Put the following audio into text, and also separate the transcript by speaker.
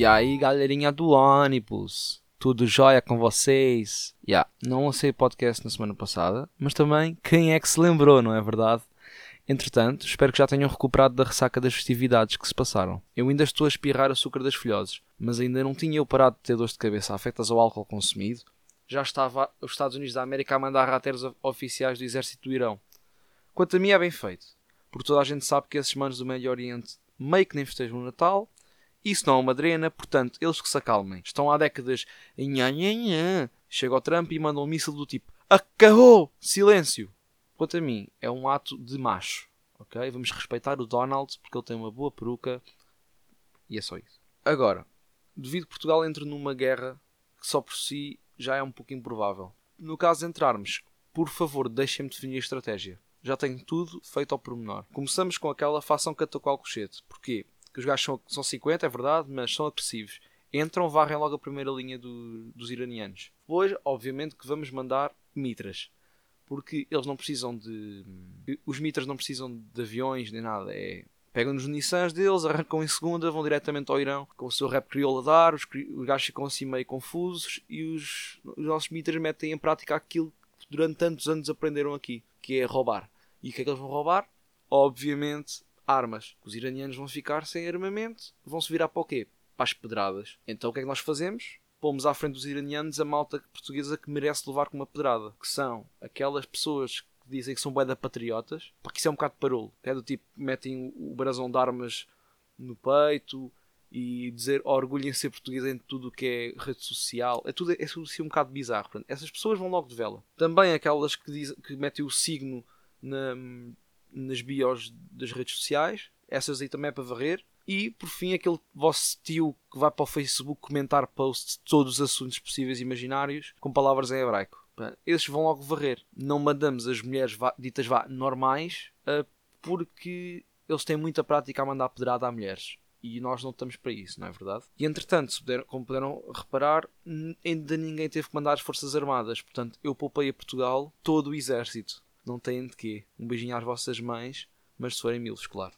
Speaker 1: E aí, galerinha do ônibus, tudo jóia com vocês? Yeah, não lancei podcast na semana passada, mas também quem é que se lembrou, não é verdade? Entretanto, espero que já tenham recuperado da ressaca das festividades que se passaram. Eu ainda estou a espirrar açúcar das filhoses, mas ainda não tinha eu parado de ter dores de cabeça afetas ao álcool consumido. Já estava os Estados Unidos da América a mandar rateros oficiais do exército do Irão. Quanto a mim é bem feito, porque toda a gente sabe que esses manos do Médio Oriente meio que nem festejam o Natal isso não é uma drena, portanto, eles que se acalmem. Estão há décadas. Nha, nha, nha. Chega ao Trump e manda um míssil do tipo: Acabou! Silêncio! Quanto a mim, é um ato de macho. Ok? Vamos respeitar o Donald porque ele tem uma boa peruca. E é só isso. Agora, devido que Portugal entre numa guerra que só por si já é um pouco improvável. No caso de entrarmos, por favor, deixem-me definir a estratégia. Já tenho tudo feito ao pormenor. Começamos com aquela fação catacual cochete. Porquê? Que os gajos são, são 50, é verdade, mas são agressivos. Entram, varrem logo a primeira linha do, dos iranianos. Depois, obviamente, que vamos mandar mitras. Porque eles não precisam de. Os mitras não precisam de aviões nem nada. É. Pegam nos Nissans deles, arrancam em segunda, vão diretamente ao Irão com o seu rap crioulo a dar. Os, os gajos ficam assim meio confusos e os, os nossos mitras metem em prática aquilo que durante tantos anos aprenderam aqui, que é roubar. E o que é que eles vão roubar? Obviamente armas. Os iranianos vão ficar sem armamento, vão se virar para o quê? Para as pedradas. Então o que é que nós fazemos? Pomos à frente dos iranianos a malta portuguesa que merece levar com uma pedrada. Que são aquelas pessoas que dizem que são bué patriotas. Porque isso é um bocado de parolo. É do tipo, metem o brasão de armas no peito e dizer orgulhem ser português em tudo o que é rede social. É tudo, é tudo assim um bocado bizarro. Portanto, essas pessoas vão logo de vela. Também aquelas que, diz, que metem o signo na, nas bios das redes sociais. Essas aí também é para varrer. E, por fim, aquele vosso tio que vai para o Facebook comentar posts de todos os assuntos possíveis e imaginários com palavras em hebraico. Esses vão logo varrer. Não mandamos as mulheres ditas vá normais uh, porque eles têm muita prática a mandar pedrada a mulheres. E nós não estamos para isso, não é verdade? E entretanto, puderam, como puderam reparar, ainda ninguém teve que mandar as Forças Armadas. Portanto, eu poupei a Portugal todo o exército não têm de quê. Um beijinho às vossas mães, mas se forem milos, claro.